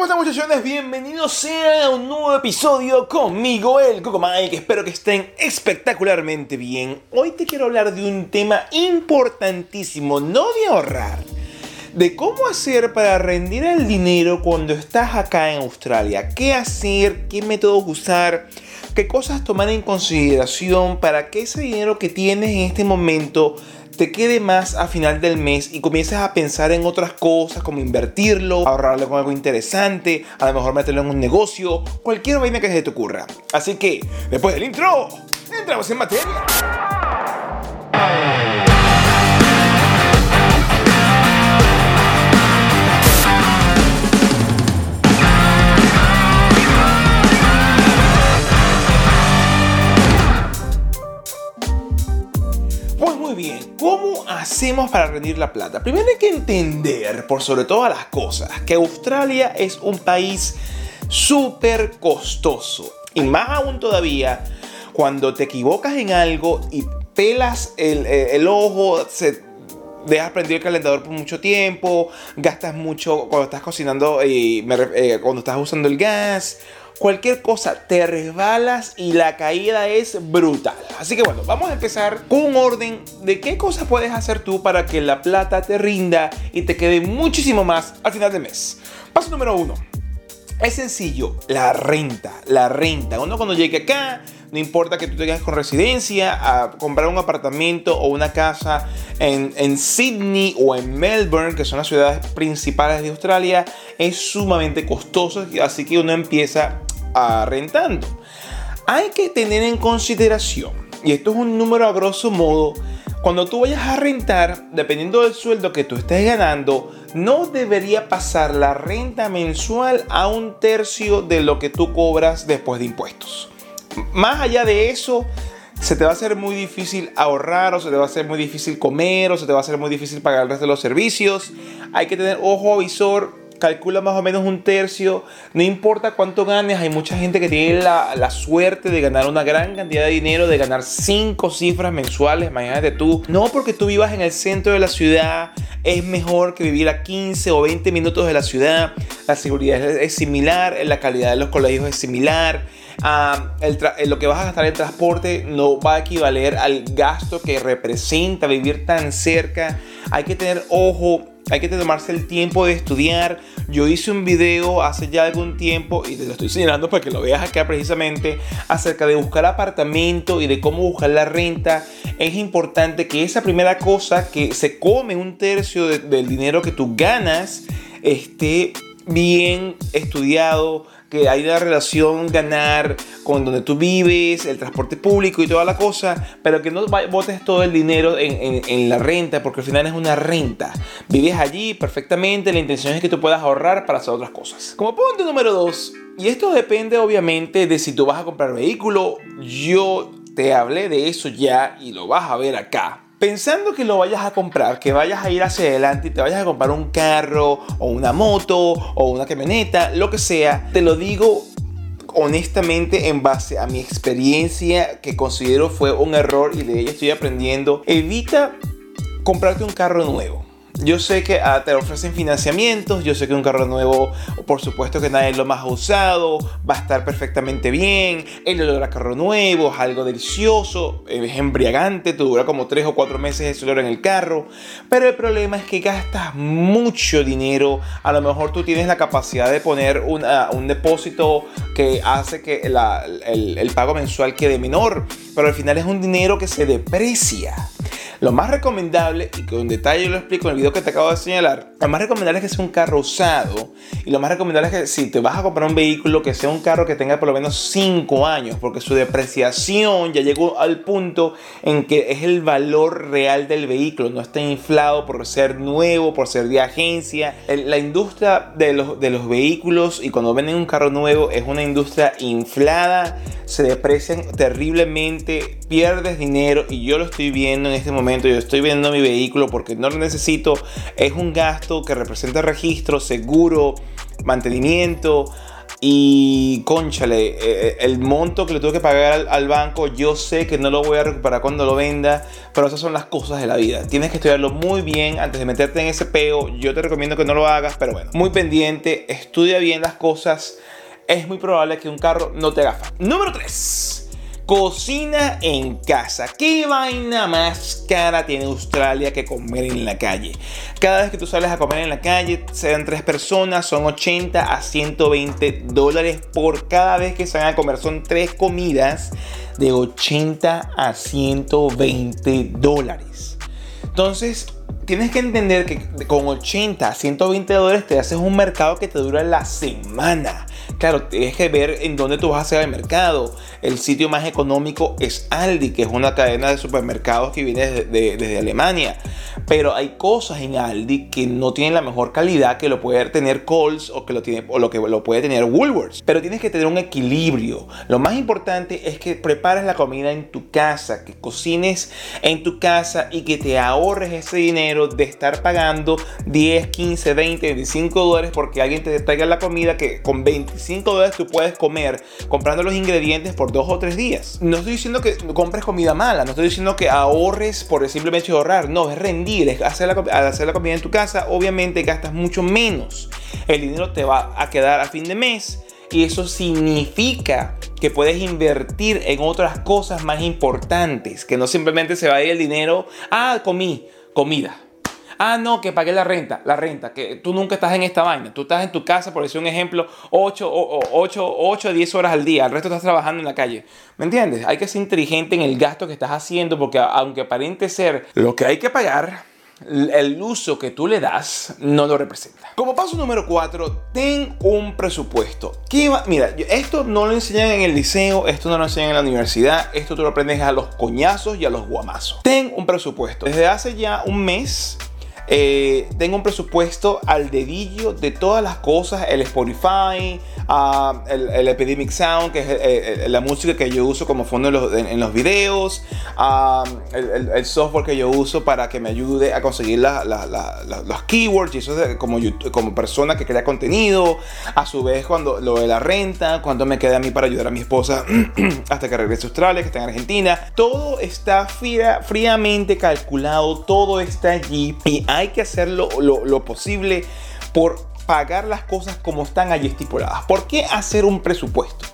¿cómo están muchachones? Bienvenidos a un nuevo episodio conmigo, el Coco Mike. Espero que estén espectacularmente bien. Hoy te quiero hablar de un tema importantísimo, no de ahorrar, de cómo hacer para rendir el dinero cuando estás acá en Australia. ¿Qué hacer? ¿Qué métodos usar? ¿Qué cosas tomar en consideración para que ese dinero que tienes en este momento te quede más a final del mes y comiences a pensar en otras cosas como invertirlo, ahorrarlo con algo interesante, a lo mejor meterlo en un negocio, cualquier vaina que se te ocurra. Así que, después del intro, entramos en materia. Hacemos para rendir la plata? Primero hay que entender, por sobre todas las cosas, que Australia es un país súper costoso. Y más aún todavía, cuando te equivocas en algo y pelas el, eh, el ojo, se dejas prendido el calentador por mucho tiempo, gastas mucho cuando estás cocinando y cuando estás usando el gas cualquier cosa, te resbalas y la caída es brutal. Así que bueno, vamos a empezar con un orden de qué cosas puedes hacer tú para que la plata te rinda y te quede muchísimo más al final del mes. Paso número uno. Es sencillo, la renta, la renta. Uno cuando llegue acá, no importa que tú tengas con residencia, a comprar un apartamento o una casa en, en, Sydney o en Melbourne, que son las ciudades principales de Australia, es sumamente costoso, así que uno empieza a rentando. Hay que tener en consideración, y esto es un número a grosso modo, cuando tú vayas a rentar, dependiendo del sueldo que tú estés ganando, no debería pasar la renta mensual a un tercio de lo que tú cobras después de impuestos. Más allá de eso, se te va a hacer muy difícil ahorrar o se te va a hacer muy difícil comer o se te va a hacer muy difícil pagar el resto de los servicios. Hay que tener ojo avisor calcula más o menos un tercio, no importa cuánto ganes, hay mucha gente que tiene la, la, suerte de ganar una gran cantidad de dinero, de ganar cinco cifras mensuales, imagínate tú, no porque tú vivas en el centro de la ciudad, es mejor que vivir a 15 o 20 minutos de la ciudad, la seguridad es, similar, la calidad de los colegios es similar, uh, el lo que vas a gastar en transporte no va a equivaler al gasto que representa vivir tan cerca, hay que tener ojo hay que tomarse el tiempo de estudiar. Yo hice un video hace ya algún tiempo y te lo estoy señalando para que lo veas acá precisamente acerca de buscar apartamento y de cómo buscar la renta. Es importante que esa primera cosa que se come un tercio de, del dinero que tú ganas esté bien estudiado, que hay una relación ganar con donde tú vives, el transporte público y toda la cosa, pero que no botes todo el dinero en, en, la renta, porque al final es una renta. Vives allí perfectamente, la intención es que tú puedas ahorrar para hacer otras cosas. Como punto número dos, y esto depende obviamente de si tú vas a comprar vehículo, yo te hablé de eso ya y lo vas a ver acá pensando que lo vayas a comprar, que vayas a ir hacia adelante y te vayas a comprar un carro o una moto o una camioneta, lo que sea, te lo digo honestamente en base a mi experiencia que considero fue un error y de ella estoy aprendiendo. Evita comprarte un carro nuevo. Yo sé que ah, te ofrecen financiamientos, yo sé que un carro nuevo, por supuesto que nadie lo más usado, va a estar perfectamente bien, el olor a carro nuevo es algo delicioso, es embriagante, te dura como 3 o 4 meses ese olor en el carro, pero el problema es que gastas mucho dinero, a lo mejor tú tienes la capacidad de poner un depósito que hace que el, el pago mensual quede menor, pero al final es un dinero que se deprecia. Lo más recomendable, y con detalle lo explico en el video que te acabo de señalar, lo más recomendable es que sea un carro usado. Y lo más recomendable es que si te vas a comprar un vehículo, que sea un carro que tenga por lo menos 5 años, porque su depreciación ya llegó al punto en que es el valor real del vehículo, no está inflado por ser nuevo, por ser de agencia. La industria de los, de los vehículos y cuando venden un carro nuevo es una industria inflada, se deprecian terriblemente, pierdes dinero y yo lo estoy viendo en este momento yo estoy vendiendo mi vehículo porque no lo necesito, es un gasto que representa registro, seguro, mantenimiento. y conchale, eh, eh, el monto que le tuve que pagar al, banco, yo sé que no lo voy a recuperar cuando lo venda, pero esas son las cosas de la vida. Tienes que estudiarlo muy bien antes de meterte en ese peo. Yo te recomiendo que no lo hagas, pero bueno, muy pendiente, estudia bien las cosas. Es muy probable que un carro no te haga Número 3. Cocina en casa. ¿Qué vaina más cara tiene Australia que comer en la calle? Cada vez que tú sales a comer en la calle, sean tres personas, son 80 a 120 dólares por cada vez que salgan a comer. Son tres comidas de 80 a 120 dólares. Entonces, tienes que entender que con 80 a 120 dólares te haces un mercado que te dura la semana. Claro, tienes que ver en dónde tú vas a hacer el mercado. El sitio más económico es Aldi, que es una cadena de supermercados que viene desde, Alemania. Pero hay cosas en Aldi que no tienen la mejor calidad que lo puede tener Coles o que lo, tiene, o lo que lo puede tener Woolworths. Pero tienes que tener un equilibrio. Lo más importante es que prepares la comida en tu casa, que cocines en tu casa y que te ahorres ese dinero de estar pagando 10, 15, 20, 25 dólares porque alguien te traiga la comida que con 25 5 dólares tú puedes comer comprando los ingredientes por dos o tres días. No estoy diciendo que compres comida mala, no estoy diciendo que ahorres por el ahorrar, no, es rendir, es hacer la, al hacer la comida en tu casa, obviamente gastas mucho menos. El dinero te va a quedar a fin de mes y eso significa que puedes invertir en otras cosas más importantes, que no simplemente se va a ir el dinero, ah, comí, comida Ah, no, que pagué la renta, la renta, que tú nunca estás en esta vaina. Tú estás en tu casa, por decir un ejemplo, 8 o 10 horas al día. El resto estás trabajando en la calle. ¿Me entiendes? Hay que ser inteligente en el gasto que estás haciendo porque aunque aparente ser lo que hay que pagar, el uso que tú le das no lo representa. Como paso número 4, ten un presupuesto. ¿Qué Mira, esto no lo enseñan en el liceo, esto no lo enseñan en la universidad, esto tú lo aprendes a los coñazos y a los guamazos. Ten un presupuesto. Desde hace ya un mes eh, tengo un presupuesto al dedillo de todas las cosas, el Spotify, ah, el, Epidemic Sound, que es la música que yo uso como fondo en los, videos, ah, el, software que yo uso para que me ayude a conseguir los keywords, y eso es como, persona que crea contenido, a su vez cuando lo de la renta, cuando me queda a mí para ayudar a mi esposa hasta que regrese a Australia, que está en Argentina, todo está fríamente calculado, todo está allí y que hacer lo, posible por pagar las cosas como están allí estipuladas. ¿Por qué hacer un presupuesto?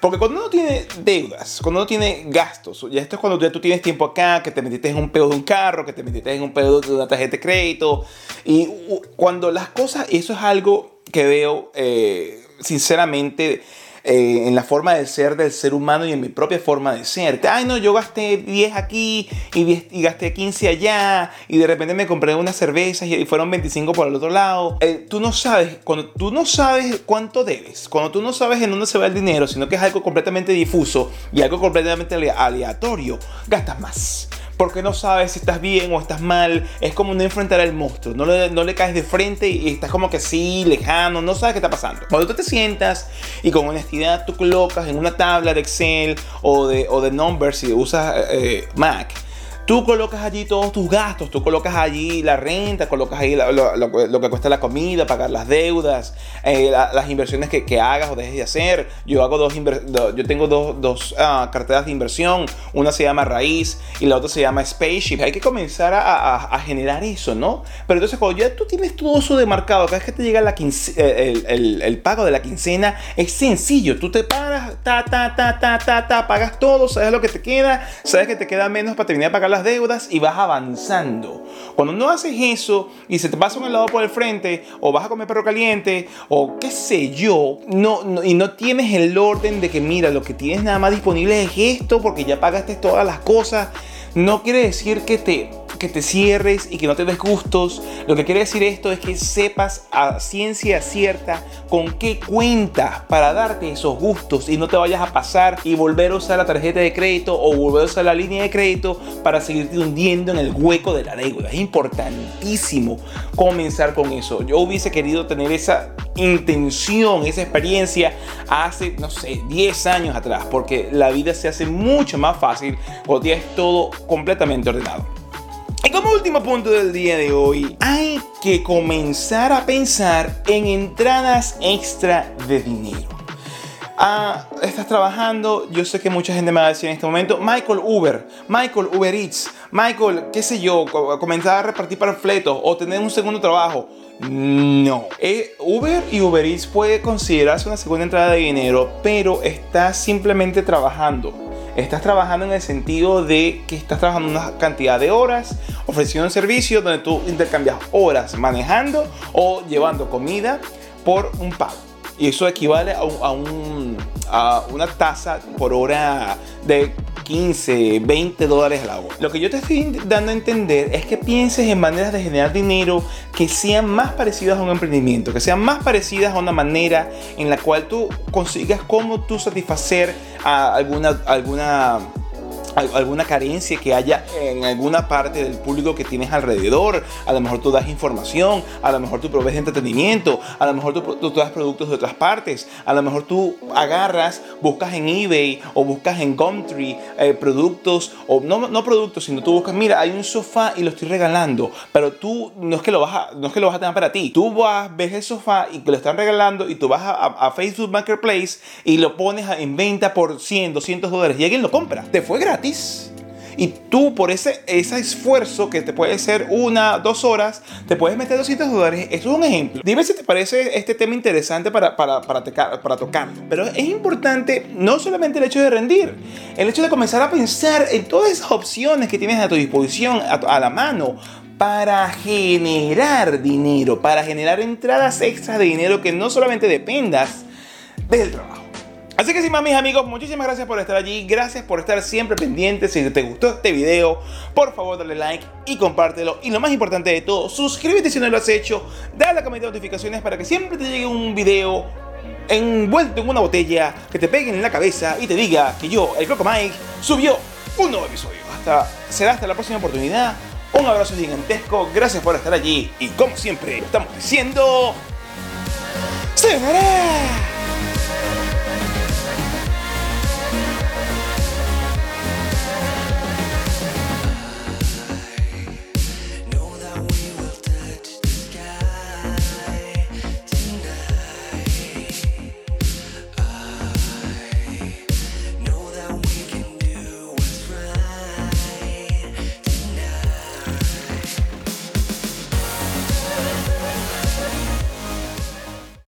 Porque cuando uno tiene deudas, cuando uno tiene gastos, ya esto es cuando ya tú tienes tiempo acá, que te metiste en un pedo de un carro, que te metiste en un pedo de una tarjeta de crédito, y cuando las cosas, eso es algo que veo eh, sinceramente eh, en la forma de ser del ser humano y en mi propia forma de ser. Ay, no, yo gasté 10 aquí y, gasté 15 allá y de repente me compré unas cervezas y fueron 25 por el otro lado. Eh, tú no sabes, cuando tú no sabes cuánto debes, cuando tú no sabes en dónde se va el dinero, sino que es algo completamente difuso y algo completamente aleatorio, gastas más porque no sabes si estás bien o estás mal. Es como no enfrentar al monstruo. No le, no le caes de frente y estás como que sí, lejano, no sabes qué está pasando. Cuando tú te sientas y con honestidad tú colocas en una tabla de Excel o de, o de Numbers si usas eh, Mac Tú colocas allí todos tus gastos, tú colocas allí la renta, colocas ahí lo, que cuesta la comida, pagar las deudas, eh, las inversiones que, hagas o dejes de hacer. Yo hago dos yo tengo dos, ah, carteras de inversión, una se llama raíz y la otra se llama spaceship. Hay que comenzar a, generar eso, ¿no? Pero entonces cuando ya tú tienes todo eso demarcado, cada vez que te llega la eh, el, el, pago de la quincena, es sencillo. Tú te paras, ta, ta, ta, ta, ta, ta, pagas todo, sabes lo que te queda, sabes que te queda menos para terminar de pagar deudas y vas avanzando. Cuando no haces eso y se te pasa un helado por el frente o vas a comer perro caliente o qué sé yo, no, y no tienes el orden de que mira, lo que tienes nada más disponible es esto porque ya pagaste todas las cosas, no quiere decir que te que te cierres y que no te des gustos. Lo que quiere decir esto es que sepas a ciencia cierta con qué cuentas para darte esos gustos y no te vayas a pasar y volver a usar la tarjeta de crédito o volver a usar la línea de crédito para seguirte hundiendo en el hueco de la deuda. Es importantísimo comenzar con eso. Yo hubiese querido tener esa intención, esa experiencia hace, no sé, 10 años atrás, porque la vida se hace mucho más fácil cuando tienes todo completamente ordenado. Y como último punto del día de hoy, hay que comenzar a pensar en entradas extra de dinero. Ah, estás trabajando, yo sé que mucha gente me va a decir en este momento, Michael Uber, Michael Uber Eats, Michael, qué sé yo, comenzar a repartir panfletos o tener un segundo trabajo. No. Eh, Uber y Uber Eats puede considerarse una segunda entrada de dinero, pero estás simplemente trabajando. Estás trabajando en el sentido de que estás trabajando una cantidad de horas, ofreciendo un servicio donde tú intercambias horas manejando o llevando comida por un pago. Y eso equivale a, a, una tasa por hora de 15, 20 dólares al hora. Lo que yo te estoy dando a entender es que pienses en maneras de generar dinero que sean más parecidas a un emprendimiento, que sean más parecidas a una manera en la cual tú consigas cómo tú satisfacer a alguna, alguna alguna carencia que haya en alguna parte del público que tienes alrededor. A lo mejor tú das información, a lo mejor tú provees entretenimiento, a lo mejor tú, das productos de otras partes, a lo mejor tú agarras, buscas en eBay o buscas en Gumtree eh, productos, o no, no productos, sino tú buscas, mira, hay un sofá y lo estoy regalando, pero tú no es que lo vas a, no es que lo vas a tener para ti. Tú vas, ves el sofá y que lo están regalando y tú vas a, a Facebook Marketplace y lo pones en venta por 100, 200 dólares y alguien lo compra. Te fue gratis y tú por ese, ese esfuerzo que te puede ser una, dos horas, te puedes meter 200 dólares. Eso es un ejemplo. Dime si te parece este tema interesante para, para, para, para tocar. Pero es importante no solamente el hecho de rendir, el hecho de comenzar a pensar en todas esas opciones que tienes a tu disposición, a, a la mano, para generar dinero, para generar entradas extras de dinero que no solamente dependas del trabajo. Así que sin más mis amigos, muchísimas gracias por estar allí, gracias por estar siempre pendientes, si te gustó este video, por favor dale like y compártelo. Y lo más importante de todo, suscríbete si no lo has hecho, dale a la campanita de notificaciones para que siempre te llegue un video envuelto en una botella que te pegue en la cabeza y te diga que yo, el Croco Mike, subió un nuevo episodio. Hasta, será hasta la próxima oportunidad, un abrazo gigantesco, gracias por estar allí. Y como siempre estamos diciendo... ¡Se verá!